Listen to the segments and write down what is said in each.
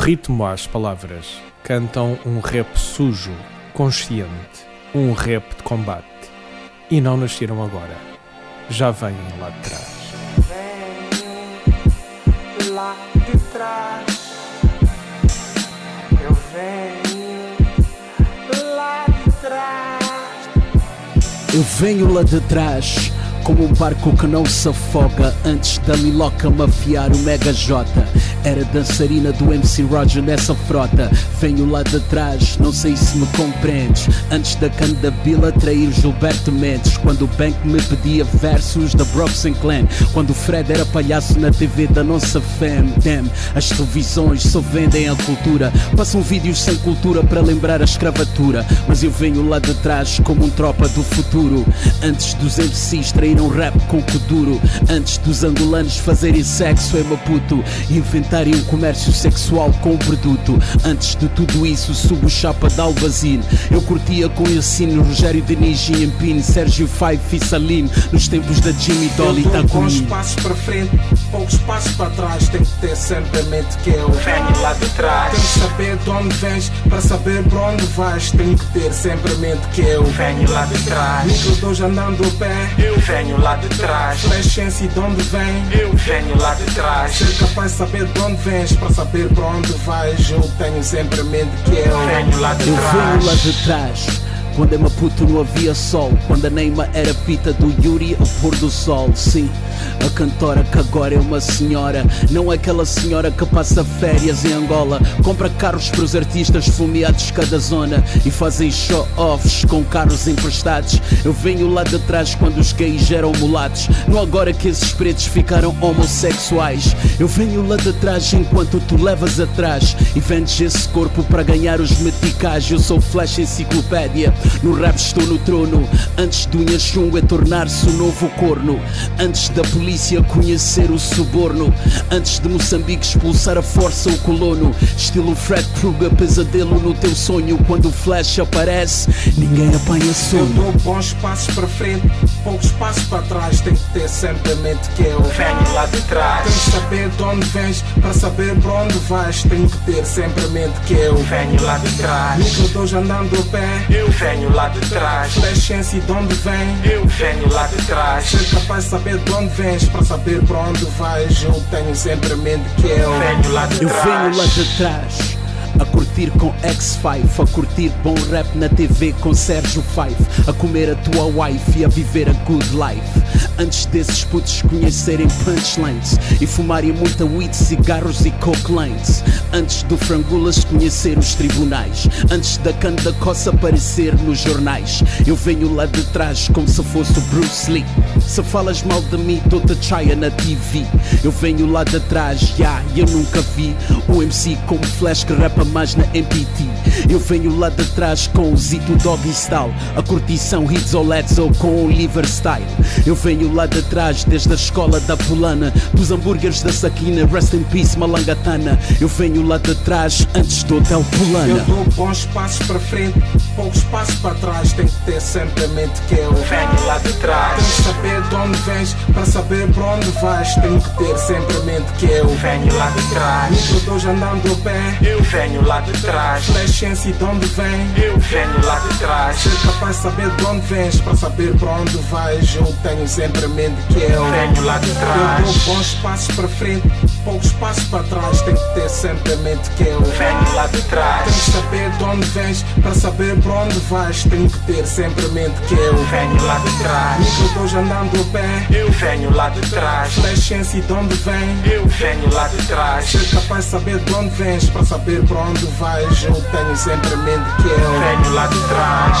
Ritmo às palavras. Cantam um rap sujo, consciente. Um rap de combate. E não nasceram agora. Já vêm lá de trás. venho lá de trás. Eu venho lá de trás. Eu venho lá de trás, como um barco que não se afoga. Antes da Miloca mafiar o Mega J. Era dançarina do MC Roger nessa frota. Venho lá de trás, não sei se me compreendes. Antes da Candabila trair Gilberto Mendes. Quando o Bank me pedia versos da Broxen Clan. Quando o Fred era palhaço na TV da nossa fam. Damn, as televisões só vendem a cultura. Passam vídeos sem cultura para lembrar a escravatura. Mas eu venho lá de trás como um tropa do futuro. Antes dos MCs traíram rap com Kuduro. Antes dos angolanos fazerem sexo em Maputo. Inventarem um comércio sexual com o produto. Antes de tudo isso, subo chapa de Albazine. Eu curtia com Yacine, Rogério Diniz, Empine, Sérgio Fife e Salim. Nos tempos da Jimmy Dolly tá dou bons comigo. passos para frente, poucos passos para trás. Tem que ter sempre a mente que eu venho lá de trás. Tem que saber de onde vens para saber para onde vais. Tem que ter sempre a mente que eu venho lá de trás. Micro dois andando a pé, eu venho lá de trás. Flashense de onde vem, eu venho lá de trás. Ser capaz de saber de onde vens para saber para onde vais. Eu tenho sempre a mente que eu venho lá de Eu trás. venho lá de trás. Quando em Maputo não havia sol Quando a Neima era pita do Yuri ao pôr do sol Sim, a cantora que agora é uma senhora. Não é aquela senhora que passa férias em Angola. Compra carros para os artistas fumeados cada zona E fazem show-offs com carros emprestados. Eu venho lá de trás quando os gays eram mulatos. Não agora que esses pretos ficaram homossexuais. Eu venho lá de trás enquanto tu levas atrás E vendes esse corpo para ganhar os meticais. Eu sou flash enciclopédia. No rap estou no trono. Antes do Inhachunga é tornar-se o novo corno. Antes da polícia conhecer o suborno Antes de Moçambique expulsar a força o colono Estilo Fred Krueger, pesadelo no teu sonho Quando o flash aparece, ninguém apanha Eu sono dou bons passos para frente, poucos passos para trás. Tem que ter sempre a mente que eu venho lá de trás. Tem que saber de onde vens para saber para onde vais. Tem que ter sempre a mente que eu venho lá de trás. Micro dois andando a pé, eu venho lá de trás. Flashense de onde vem, eu venho lá de trás. Ser capaz de saber de onde vens para saber para onde vais. Eu tenho sempre a mente que eu venho lá de Eu trás. venho lá de trás a curtir com X5, a curtir bom rap na TV com Sérgio Fife, a comer a tua wife e a viver a good life. Antes desses putos conhecerem punchlines e fumarem muita weed, cigarros e coke lines. Antes do Frangulas conhecer os tribunais, antes da Canda Coça aparecer nos jornais. Eu venho lá de trás como se fosse o Bruce Lee. Se falas mal de mim, dou-te chaya na TV. Eu venho lá de trás, já, eu nunca vi um MC como Flash que rapa mais na MPT. Eu venho lá de trás com o Zito Doggy Style, a curtição Hits ou Let's ou com o Liver Style. Eu venho lá de trás, desde a escola da Polana, dos hambúrgueres da Saquina, Rest in Peace Malangatana. Eu venho lá de trás, antes do Hotel Polana. Eu dou bons passos para frente, poucos passos para trás. Tem que ter sempre a mente que eu venho lá de trás. Tem que saber de onde vens para saber para onde vais. Tem que ter sempre a mente que eu venho lá de trás. Dois andando a pé, eu venho lá de trás. Flashense de onde vem, eu venho lá de trás. Ser capaz de saber de onde vens para saber para onde vais. Eu tenho sempre a mente que eu venho lá de trás. Eu dou bons passos para frente, poucos passos para trás. Tem que ter sempre a mente que eu venho lá de trás. Tem que saber de onde vens para saber para onde vais. Tem que ter sempre a mente que eu venho lá de trás. Micro dois andando a pé, eu venho lá de trás. Flashense de onde vem, eu venho lá de trás. Ser capaz de saber de onde vens para saber para onde vais. Eu tenho sempre a mente que eu venho lá de trás.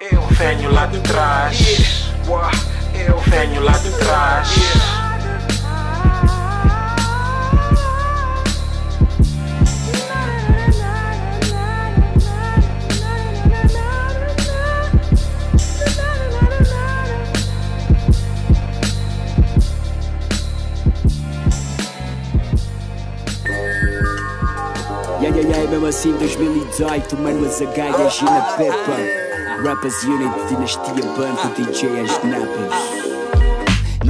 Eu venho lá de trás. Eu venho lá de trás. Yeah, mesmo assim 2018, mano, as agaias e na Peppa. Rappers Unit, Dinastia Banco, DJ as napas.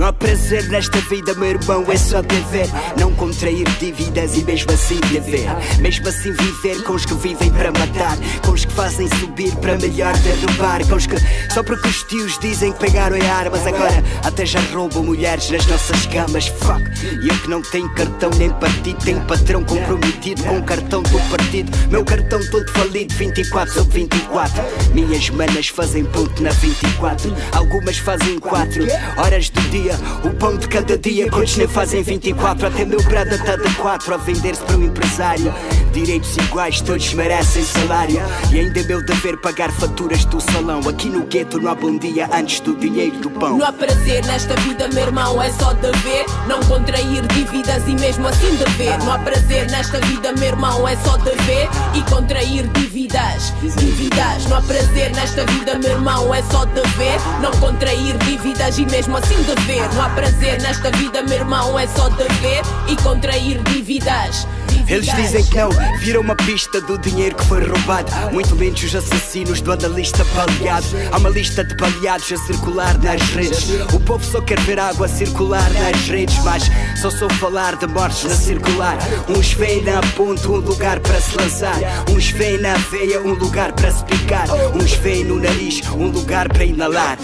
Não há prazer nesta vida, meu irmão, é só dever. Não contrair dívidas e mesmo assim dever. Mesmo assim viver com os que vivem para matar. Com os que fazem subir para melhor derrubar. Com os que só porque os tios dizem que pegaram em armas. Agora até já roubam mulheres nas nossas camas. Fuck. E eu que não tenho cartão nem partido. Tenho patrão comprometido com o cartão do partido. Meu cartão todo falido, 24 sobre 24. Minhas manas fazem ponto na 24. Algumas fazem 4 horas do dia. O pão de cada dia, quantos nem fazem 24? Até meu brada está de 4 a vender-se para um empresário. Direitos iguais, todos merecem salário. E ainda é meu dever pagar faturas do salão. Aqui no gueto não há bom dia antes do dinheiro do pão. Não há prazer nesta vida, meu irmão, é só dever. Não contrair dívidas e mesmo assim dever. Não há prazer nesta vida, meu irmão, é só dever e contrair dívidas. Dívidas. Não há prazer nesta vida, meu irmão, é só dever. Não contrair dívidas e mesmo assim dever. Não há prazer nesta vida, meu irmão, é só dever e contrair dívidas. Eles dizem que não, viram uma pista do dinheiro que foi roubado. Muito menos os assassinos do analista baleado. Há uma lista de baleados a circular nas redes. O povo só quer ver água circular nas redes, mas só sou falar de mortes na circular. Uns veem na ponta um lugar para se lançar. Uns veem na veia um lugar para se picar. Uns veem no nariz um lugar para inalar.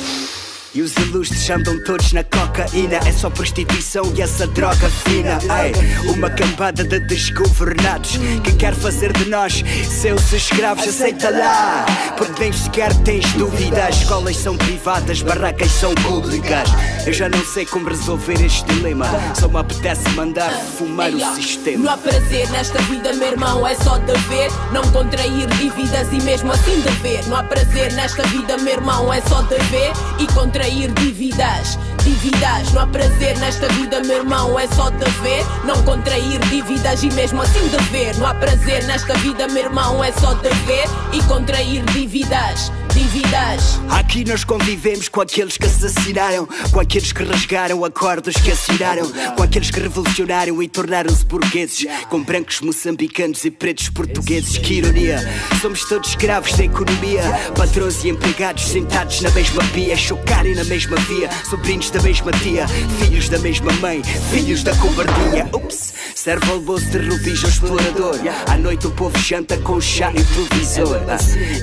E os ilustres andam todos na cocaína É só prostituição e essa droga fina. Ei, Uma cambada de desgovernados. Que quer fazer de nós seus escravos Aceita lá, porque nem sequer tens dúvidas. Escolas são privadas, barracas são públicas. Eu já não sei como resolver este dilema. Só me apetece mandar fumar o Não sistema há prazer nesta vida, meu irmão, é só dever. Não contrair dívidas e mesmo assim dever. Não há prazer nesta vida, meu irmão, é só dever e contrair dívidas. Dívidas, não há prazer nesta vida, meu irmão, é só dever. Não contrair dívidas e mesmo assim dever. Não há prazer nesta vida, meu irmão, é só dever e contrair dívidas. Dívidas. Aqui nós convivemos com aqueles que assassinaram, com aqueles que rasgaram acordos que assinaram, com aqueles que revolucionaram e tornaram-se burgueses, com brancos moçambicanos e pretos portugueses. Que ironia! Somos todos escravos da economia, patrões e empregados sentados na mesma pia, chocarem na mesma via, sobrinhos da mesma tia, filhos da mesma mãe, filhos da cobardia. Ups! Serve almoço de rubis ao explorador. À noite o povo janta com chá e televisor.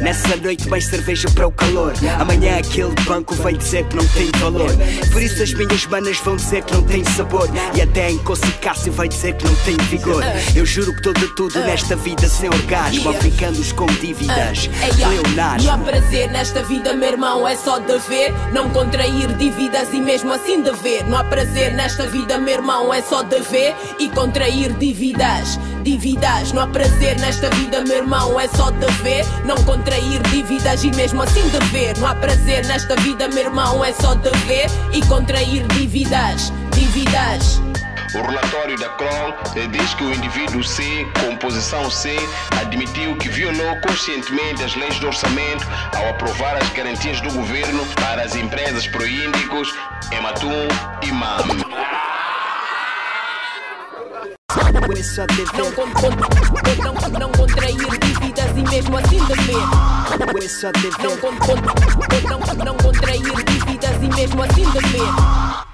Nessa noite mais cerveja para o calor. Amanhã aquele banco vai dizer que não tem valor. Por isso as minhas manas vão dizer que não tem sabor. E até em Cássio vai dizer que não tem vigor. Eu juro que de tudo nesta vida sem orgasmo. Africanos com dívidas. Leonardo. Não há prazer nesta vida, meu irmão, é só dever. Não contrair dívidas e mesmo assim dever. Não há prazer nesta vida, meu irmão, é só dever e contrair dívidas. Dívidas, não há prazer nesta vida, meu irmão, é só dever. Não contrair dívidas e mesmo assim dever. Não há prazer nesta vida, meu irmão, é só dever e contrair dívidas. Dívidas. O relatório da Kroll eh, diz que o indivíduo C, com posição C, admitiu que violou conscientemente as leis do orçamento ao aprovar as garantias do governo para as empresas proíndicos Ematum e MAM. Não, não, contrair dívidas e mesmo assim dever. Não contrair dívidas e mesmo assim dever.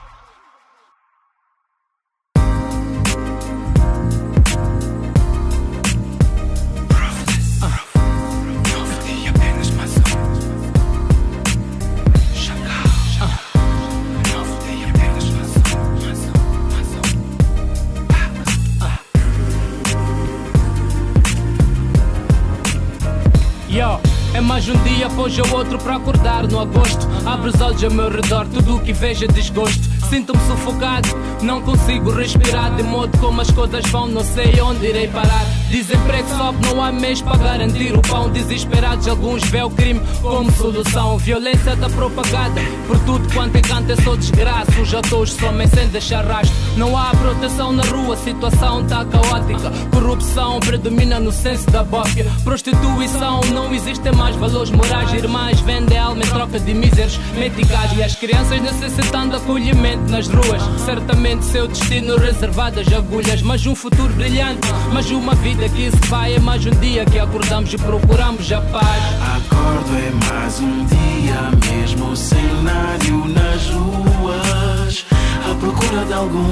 Dia após o outro para acordar no agosto. Abre os olhos ao meu redor, tudo o que vejo é desgosto. Sinto-me sufocado, não consigo respirar. De modo como as coisas vão, não sei onde irei parar. Desemprego sobe, não há meios para garantir o pão. Desesperados, alguns vê o crime como solução. Violência da propagada por tudo quanto é canto é só desgraça. Os atores somem sem deixar rastro. Não há proteção na rua, situação tá caótica. Corrupção predomina no senso da bófia. Prostituição, não existem mais valores morais. Irmãs vendem alma em troca de míseros meticais. E as crianças necessitando acolhimento nas ruas. Certamente seu destino reservado às agulhas. Mas um futuro brilhante, mas uma vida que se vai. É mais um dia que acordamos e procuramos a paz. Acordo é mais um dia, mesmo cenário nas ruas. À procura de algum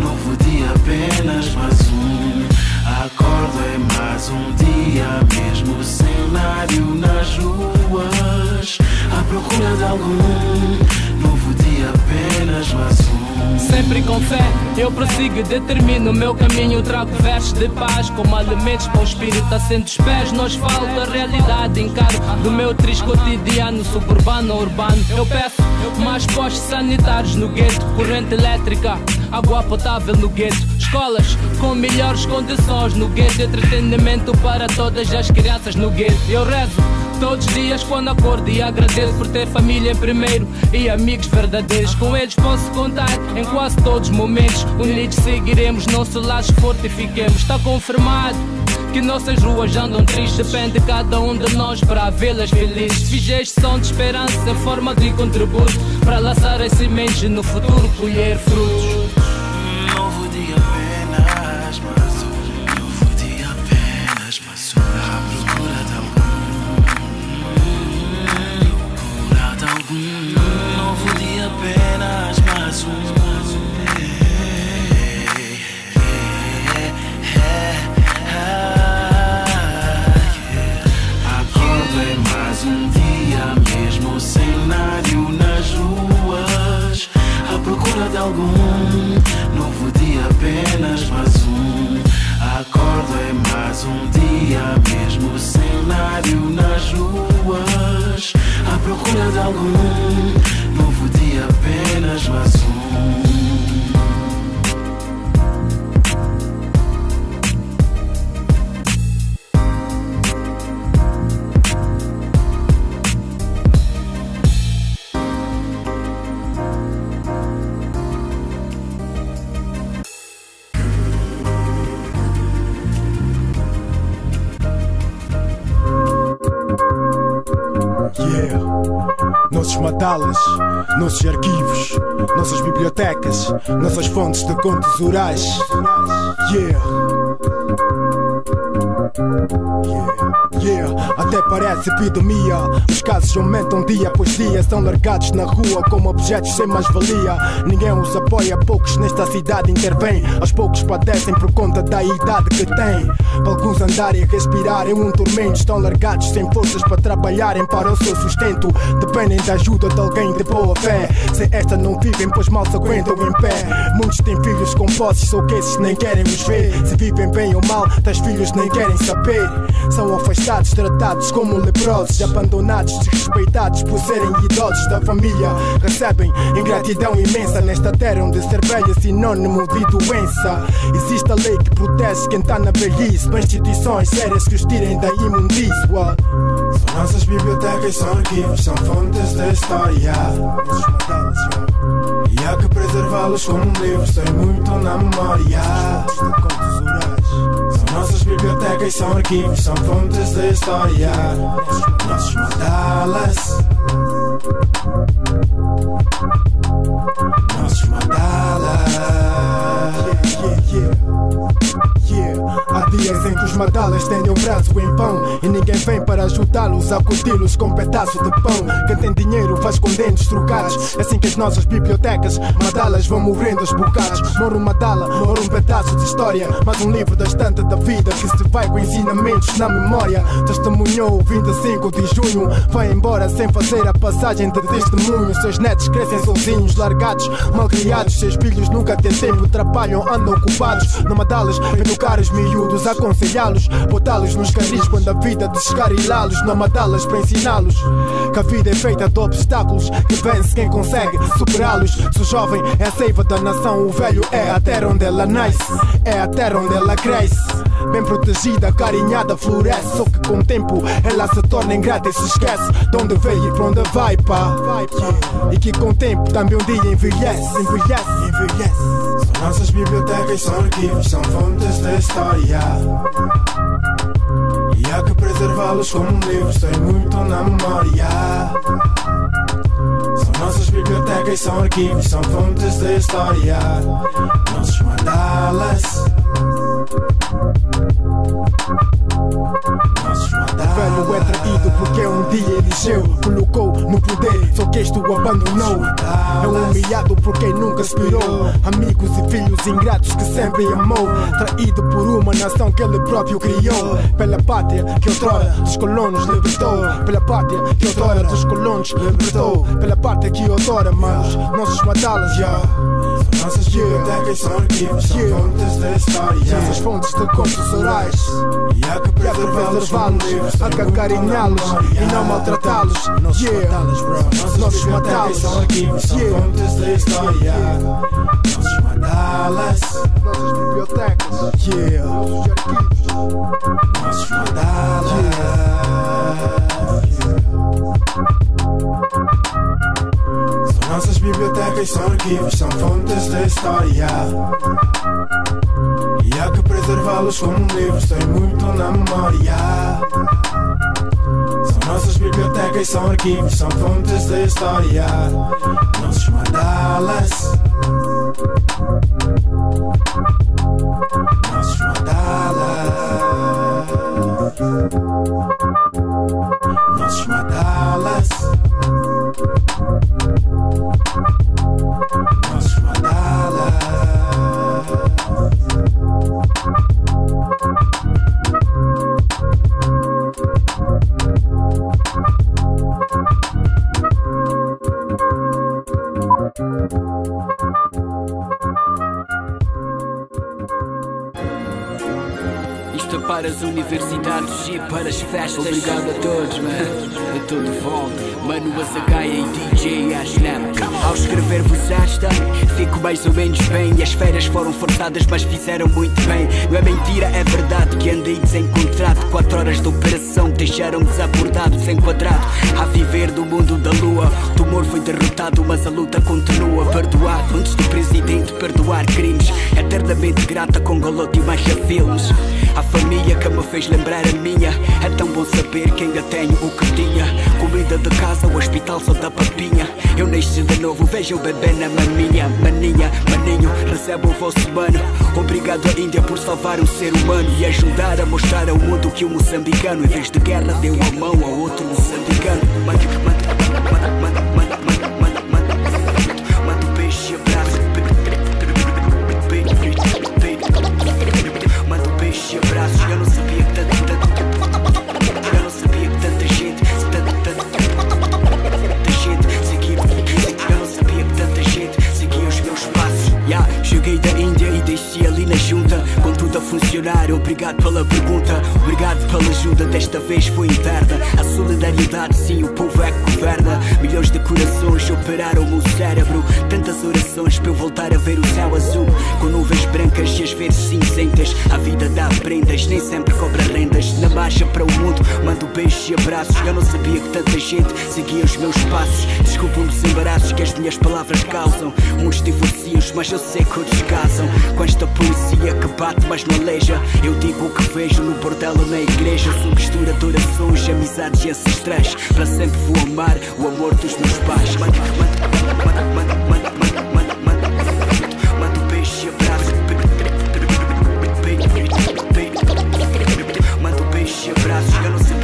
novo dia, apenas mais um. Acordo é mais um dia, mesmo cenário nas ruas. À procura de algum novo dia, apenas mais um. Sempre com fé, eu prossigo, determino o meu caminho. Trago versos de paz, como alimentos para o espírito. Assento os pés no asfalto, a realidade encaro do meu triste cotidiano, suburbano ou urbano. Eu peço mais postos sanitários no gueto, corrente elétrica, água potável no gueto, escolas com melhores condições no gueto, entretenimento para todas as crianças no gueto. Eu rezo todos os dias quando acordo e agradeço por ter família primeiro e amigos verdadeiros. Com eles posso contar em quase todos os momentos. Unidos seguiremos, nosso laço fortifiquemos. Está confirmado. Que nossas ruas andam tristes, depende de cada um de nós para vê-las felizes. Fiz som de esperança forma de contributo para lançar as sementes e no futuro colher frutos. Nossos arquivos, nossas bibliotecas, nossas fontes de contos orais. Yeah. Yeah, até parece epidemia. Os casos aumentam dia após dia. São largados na rua como objetos sem mais-valia. Ninguém os apoia, poucos nesta cidade intervêm. Aos poucos padecem por conta da idade que têm. Para alguns andarem a respirar em um tormento. Estão largados sem forças para trabalharem para o seu sustento. Dependem da ajuda de alguém de boa fé. Sem esta não vivem, pois mal se aguentam em pé. Muitos têm filhos com posses, ou que esses nem querem os ver. Se vivem bem ou mal, tais filhos nem querem saber. São afastados, tratados como leprosos, abandonados, desrespeitados por serem idosos da família. Recebem ingratidão imensa nesta terra onde ser velho é sinônimo de doença. Existe a lei que protege quem está na velhice, para instituições sérias que os tirem da imundície. What? São nossas bibliotecas, são arquivos, são fontes da história. E há que preservá-los como livros, tem muito na memória. Nossas bibliotecas, são arquivos, são fontes da história. Nossos mandalas. Nossos mandalas. Yeah, yeah, yeah. Dias em que os madalas estendem o braço em pão. E ninguém vem para ajudá-los a curti-los com um pedaço de pão. Quem tem dinheiro faz com dentes trocados. É assim que as nossas bibliotecas Madalas vão morrendo aos bocados. Mora uma madala, mora um pedaço de história. Mais um livro da estante da vida Que se vai com ensinamentos na memória. Testemunhou o 25 de junho. Vai embora sem fazer a passagem de testemunho. Seus netos crescem sozinhos, largados, malcriados. Seus filhos nunca têm tempo, trabalham, andam ocupados. Não madalas, educar os miúdos, aconselhá-los Botá-los nos carris quando a vida descarrilá-los Não matá-las para ensiná-los Que a vida é feita de obstáculos Que vence quem consegue superá-los Se o jovem é a seiva da nação O velho é a terra onde ela nasce É a terra onde ela cresce bem protegida, carinhada, floresce. Só que com o tempo ela se torna ingrata e se esquece de onde veio e para onde vai, pá. E que com o tempo também um dia envelhece, envelhece, envelhece. Nossas bibliotecas, são arquivos, são fontes da história. E há que preservá-los como livros, tem muito na memória. São nossas bibliotecas, são arquivos, são fontes da história. Nossos mandalas. Mandalas. velho é traído porque um dia elegeu, colocou no poder, só que isto o abandonou. É um humilhado por quem nunca aspirou. Amigos e filhos ingratos que sempre amou. Traído por uma nação que ele próprio criou. Pela pátria que outrora dos colonos libertou. Pela pátria que outrora dos colonos libertou. Pela pátria que outrora, manos, nossos madalas, yeah. Nossas bibliotecas, são arquivos, são fontes da história. Essas fontes de contos orais. E há que E há que preservá-los livros, preservá-los, há que acarinhá-los e não maltratá-los. Nossos Yeah. Nossos matalas. são arquivos, são fontes da história. Nossos mandalas, Nossas bibliotecas. Yeah. Nossos arquivos. nossos mandalas. Nossas bibliotecas, são arquivos, são fontes da história. E há que preservá-los como livros, tem muito na memória. São nossas bibliotecas, são arquivos, são fontes da história. Nossos mandalas. Universidades e para as festas. Obrigado a todos, man. A todo volta. Mano, a Zagaia e DJ a Snap. Ao escrever-vos esta, fico mais ou menos bem. E as férias foram forçadas, mas fizeram muito bem. Não é mentira, é verdade que andei desencontrado. Quatro horas de operação deixaram desabordado, desenquadrado. A viver do mundo da lua. O tumor foi derrotado, mas a luta continua. Perdoado antes do presidente perdoar crimes. Eternamente grata com golote e marcha filmes. A família que me fez lembrar a minha. É tão bom saber que ainda tenho o que tinha. Comida de casa, o hospital só da papinha. Eu nasci de novo, vejo o bebê na maminha. Maninha, maninho, recebo o vosso mano. Obrigado à Índia por salvar um ser humano e ajudar a mostrar ao mundo que o moçambicano, em vez de guerra, deu a mão a outro moçambicano. Manda, manda, manda, funcionar. Obrigado pela pergunta, obrigado pela ajuda. Desta vez foi interna. A solidariedade, sim, o povo é que governa. Milhões de corações operaram o cérebro. Tantas orações para eu voltar a ver o céu azul. Com nuvens brancas e às vezes cinzentas. A vida dá prendas, nem sempre cobra rendas. Na marcha para o mundo, mando beijos e abraços. Eu não sabia que tanta gente seguia os meus passos. Desculpam os embaraços que as minhas palavras causam. Muitos divorcios, mas eu sei que outros casam. Com esta poesia que bate, não peleja. Eu digo o que vejo no portal ou na igreja. Sou mistura de orações, amizades e ancestrais. Para sempre vou amar o amor dos meus pais. Mano, mano, mano, mano, mano, mano. Manda um beijo e abraço, chega no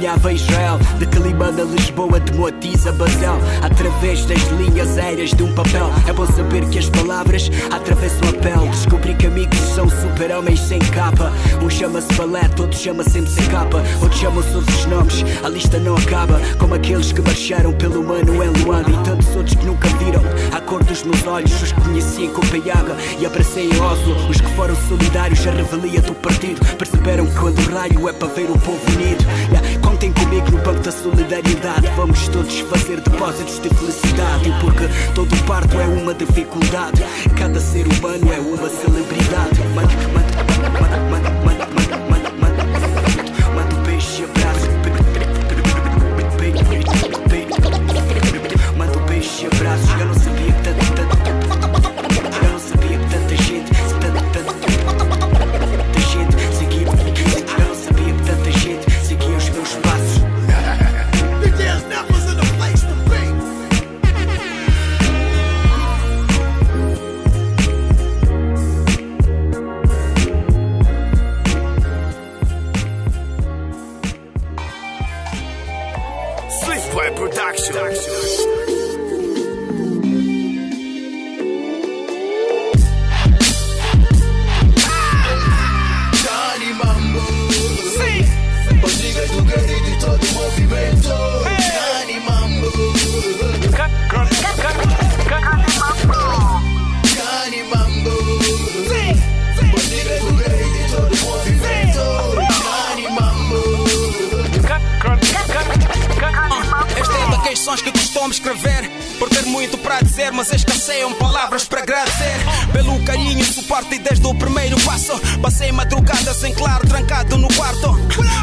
passos. De Mavalana a Frankfurt, de Munhava a Israel, de Calimana Lisboa, de Moatiz a basal através das linhas aéreas de um papel. É bom saber que as palavras atravessam a pele. Descobri que amigos são super-homens sem capa. Um chama-se Valete, outro chama-se MC capa. Outros chamam-se outros nomes, a lista não acaba. Como aqueles que marcharam pelo Manuel Luanda e tantos outros que nunca viram a cor dos meus olhos. Os que conheci em Copenhaga e abracei em Oslo. Os que foram solidários à revelia do partido. Perceberam que quando o raio é para ver o povo unido. Yeah, contem comigo no banco da solidariedade. Vamos todos fazer depósitos de felicidade. Porque todo parto é uma dificuldade. Cada ser humano é uma celebridade. Manda, manda, manda, manda, manda, manda, manda, mas escasseiam palavras para agradecer Passei madrugadas em claro, trancado no quarto.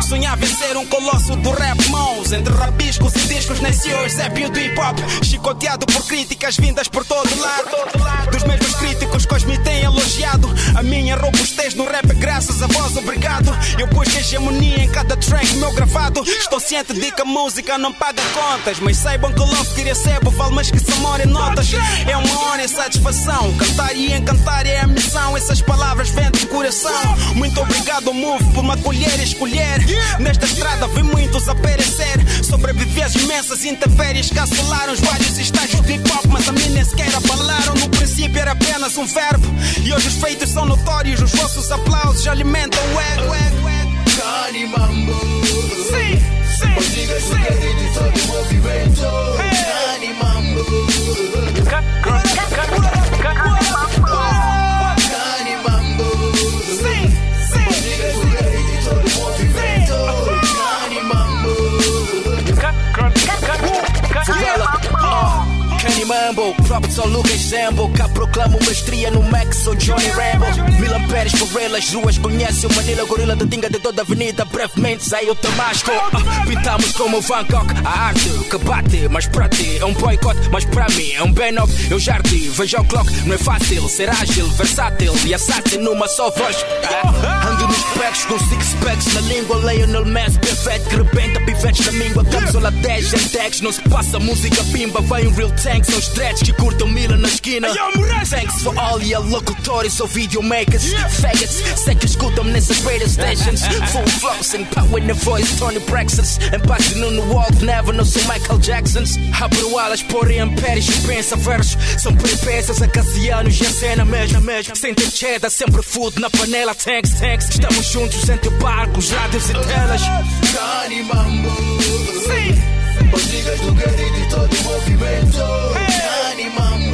Sonhava em ser um colosso do rap mãos Entre rabiscos e discos nasceu o Zépio do hip hop Chicoteado por críticas vindas por todo lado. Dos mesmos críticos que hoje me têm elogiado. A minha robustez no rap graças a vós, obrigado. Eu busco hegemonia em cada track meu gravado. Estou ciente de que a música não paga contas Mas saibam que o love que recebo vale mais que amor em notas. É uma honra e satisfação Cantar e encantar coração Muito obrigado Move por me acolher e escolher Nesta estrada vi muitos a perecer Sobrevivi às imensas intempéries que assolaram os vários estágios de hip hop Mas a mim nem sequer abalaram No princípio era apenas um verbo E hoje os feitos são notórios Os vossos aplausos alimentam o ego, ego, ego. Johnny Mambo Sim, sim, Os do guerreiro de todo o movimento Johnny Mambo Johnny próprio São Lucas Zambo Cá proclamo mestria no Max, sou Johnny Rambo. Milan Pérez elas, ruas conhece o Manila Gorila da Tinga de toda a avenida. Brevemente saiu Damasco. Ah, Pintamos como Van Gogh. A arte que bate, mas para ti é um boicote Mas para mim é um bem-up, eu já ardi Veja o clock, não é fácil ser ágil, versátil E assassin numa só voz Ando nos packs com six packs na língua Lionel Messi, perfeito, que rebenta pivetes na míngua Cápsula 10 em tags, não se passa música pimba Vai um real tank, são os dreads que curtam mila na esquina. Thanks for all your locutores ou videomakers Faggots, sei que escutam-me nessas radio stations. Full flossing, power in the voice, Tony Braxton's Empate no wall, never não sou Michael Jackson's. Abro alas, porém pensa versos São peripécias, e a cena mesmo, mesmo Sem ter cheddar, sempre food na panela Thanks, thanks, estamos juntos entre barcos, rádios e telas. Johnny Mambo. Os niggas do guerreiro de todo o movimento. Johnny Mambo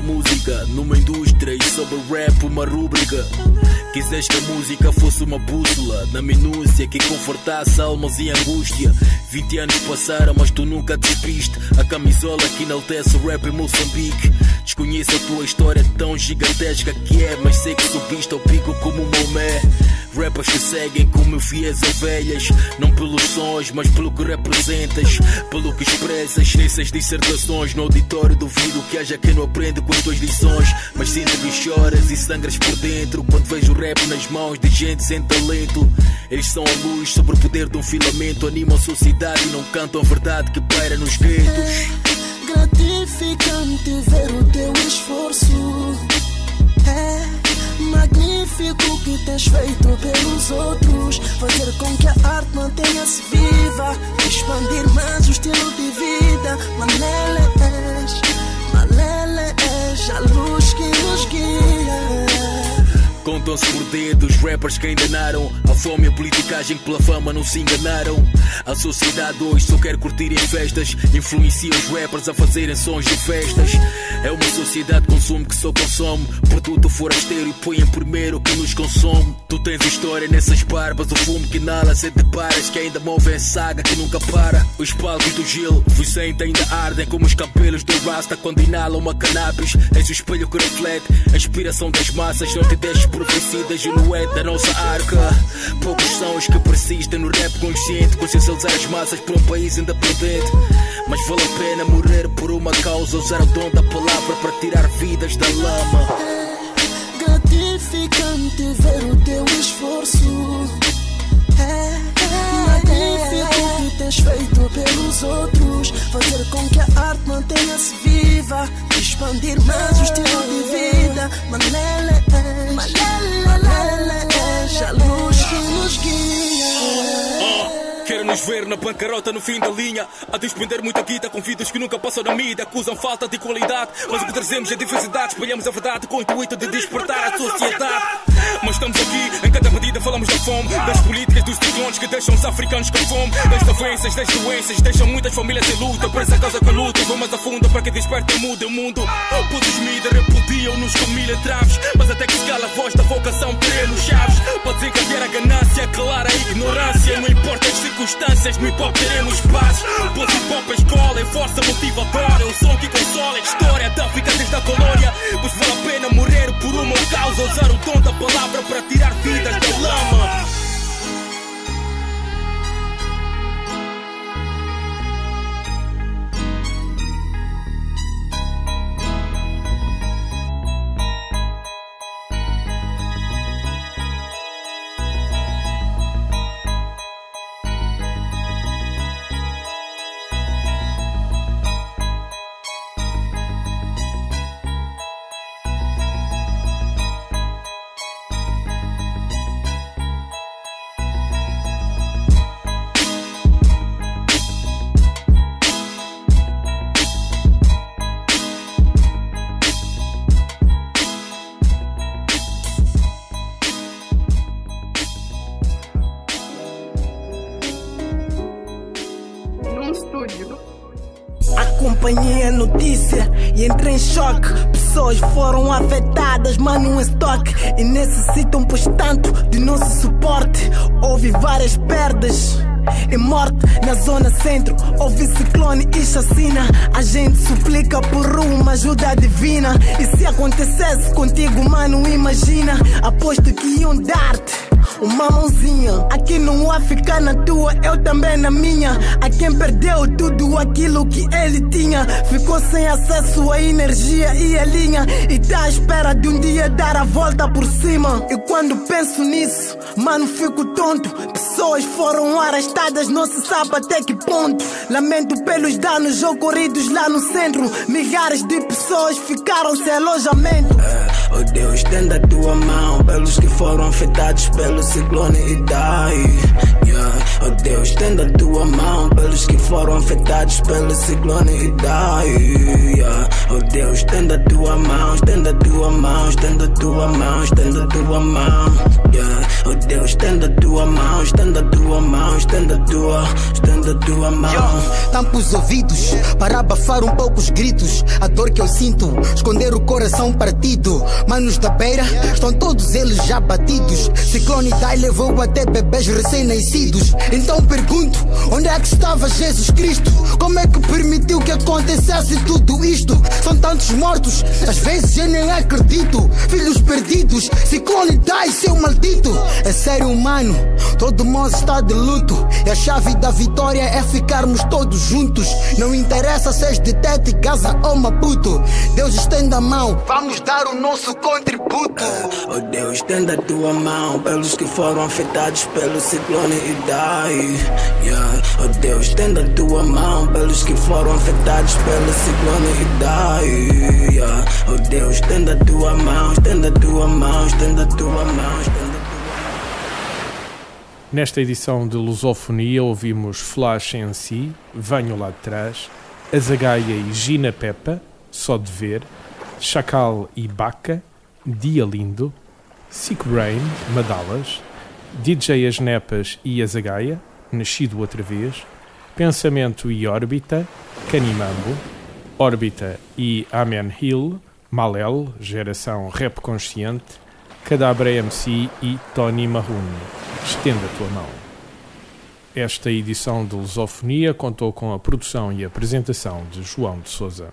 música numa indústria e sobre rap uma rúbrica. Quiseste que a música fosse uma bússola na minúcia que confortasse almas em angústia. 20 anos passaram, mas tu nunca despiste a camisola que enaltece o rap em Moçambique. Desconheço a tua história tão gigantesca que é, mas sei que subiste ao pico como um Maomé. Rappers que seguem como fiéis ovelhas, não pelos sons, mas pelo que representas, pelo que expressas nessas dissertações. No auditório duvido que haja quem não aprende com as tuas lições, mas sinto que choras e sangras por dentro quando vejo rap nas mãos de gente sem talento. Eles são a luz sobre o poder de um filamento, animam a sociedade e não cantam a verdade que paira nos guetos. Gratificante ver o teu esforço. É magnífico que tens feito pelos outros. Fazer com que a arte mantenha-se viva. Expandir mais o estilo de vida. Manele és, Malele és a luz que nos guia. Contam-se por dedos rappers que enganaram. A fome e a politicagem que pela fama não se enganaram. A sociedade hoje só quer curtir em festas. Influencia os rappers a fazerem sons de festas. É uma sociedade de consumo que só consome. Produto forasteiro e põe em primeiro o que nos consome. Tu tens história nessas barbas O fumo que inala, se deparas Que ainda move a saga que nunca para. Os palcos do Gil, Vicente ainda ardem Como os cabelos do Rasta quando inalam uma cannabis. És o espelho que reflete a inspiração das massas Não te deixes profecidas e não é da nossa arca. Poucos são os que persistem no rap consciente, consciencializar as massas para um país independente. Mas vale a pena morrer por uma causa, usar o dom da palavra para tirar vidas da lama. É gratificante ver o teu esforço. É magnífico o que tens feito pelos outros. Fazer com que a arte mantenha-se viva. Expandir mais o estilo de vida. Manele Manele a luz que nos guia. Quero nos ver na bancarrota no fim da linha. A despender muita guita com vidas que nunca passam na mídia. Acusam falta de qualidade. Mas o que trazemos é diversidade. Espalhamos a verdade com o intuito de despertar a sociedade. Mas estamos aqui, em cada medida falamos da fome. Das políticas dos ciclones que deixam os africanos com fome. Das doenças, das doenças, deixam muitas famílias em luta. Por essa causa que luta vou mais a fundo para que desperte e mude o mundo. Todos mídia repudiam-nos com mil entraves. Mas até que se cala a voz da vocação, teremos chaves. Para desencadear a ganância, calar a ignorância. Não importa as circunstâncias, no hip hop teremos paz. Pois hip hop é escola, é força motivadora. É o som que consola, é história da África desde a colônia. Pois vale a pena morrer por uma causa. Usar o dom da palavra para tirar vidas da lama. Num Pessoas foram afetadas, mas não em estoque. E necessitam, pois, tanto de nosso suporte. Houve várias perdas. E morte na zona centro, houve ciclone e chacina. A gente suplica por uma ajuda divina. E se acontecesse contigo, mano, imagina. Aposto que iam dar-te uma mãozinha. Aqui não há ficar na tua, eu também na minha. A quem perdeu tudo aquilo que ele tinha, ficou sem acesso à energia e à linha. E tá à espera de um dia dar a volta por cima. E quando penso nisso, mano, fico tonto. Pessoas foram arrastadas, não se sabe até que ponto. Lamento pelos danos ocorridos lá no centro. Milhares de pessoas ficaram sem alojamento. Oh Deus, estenda a tua mão pelos que foram afetados pelo ciclone e dai. Yeah. Oh Deus, estenda a tua mão pelos que foram afetados pelo ciclone e dai. Yeah. Oh Deus, estenda a tua mão, estenda a tua mão, estenda a tua mão, estenda a tua mão. Yeah. Oh Deus, estenda a tua mão, estenda a tua mão, estenda a tua, estenda a tua mão. Tampa os ouvidos para abafar um pouco os gritos. A dor que eu sinto, esconder o coração partido. Manos da beira, estão todos eles já batidos. Ciclone Dai levou até bebês recém-nascidos. Então pergunto: onde é que estava Jesus Cristo? Como é que permitiu que acontecesse tudo isto? São tantos mortos, às vezes eu nem acredito. Filhos perdidos, Ciclone Dai, seu maldito. É sério, humano, todo mundo está de luto. E a chave da vitória é ficarmos todos juntos. Não interessa se és de Tete, Gaza ou Maputo. Deus estenda a mão, vamos dar o nosso contributo. Oh Deus, estenda a tua mão pelos que foram afetados pelo ciclone Idai. Yeah. Oh Deus, estenda a tua mão pelos que foram afetados pelo ciclone Idai. Yeah. Oh Deus, estenda a tua mão, estenda a tua mão, estenda a tua mão, estenda Nesta edição de Lusofonia ouvimos Flash em si, Venho lá de trás, Azagaia e Gina Peppa, Só de Ver, Chacal e Baca, Dia Lindo, Sick Brain, Madalas, DJ As Nepas e Azagaia, Nascido Outra Vez, Pensamento e Órbita, Canimambo, Órbita e Amen Hill, Malel, Geração Rap Consciente, Cadabra MC e Tony Marrone. Estenda a tua mão. Esta edição de Lusofonia contou com a produção e apresentação de João de Souza.